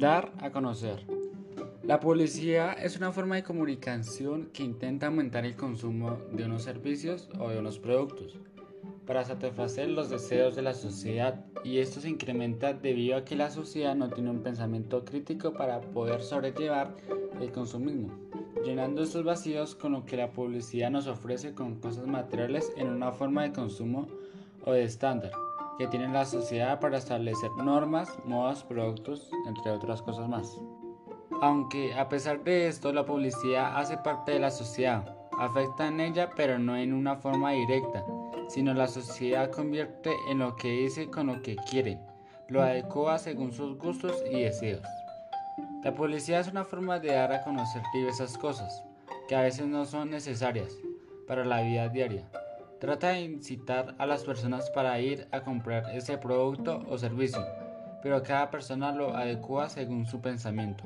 Dar a conocer. La publicidad es una forma de comunicación que intenta aumentar el consumo de unos servicios o de unos productos para satisfacer los deseos de la sociedad y esto se incrementa debido a que la sociedad no tiene un pensamiento crítico para poder sobrellevar el consumismo, llenando estos vacíos con lo que la publicidad nos ofrece con cosas materiales en una forma de consumo o de estándar que tiene la sociedad para establecer normas, modas, productos, entre otras cosas más. Aunque a pesar de esto la publicidad hace parte de la sociedad, afecta en ella pero no en una forma directa, sino la sociedad convierte en lo que dice con lo que quiere, lo adecua según sus gustos y deseos. La publicidad es una forma de dar a conocer diversas cosas, que a veces no son necesarias para la vida diaria, Trata de incitar a las personas para ir a comprar ese producto o servicio, pero cada persona lo adecua según su pensamiento.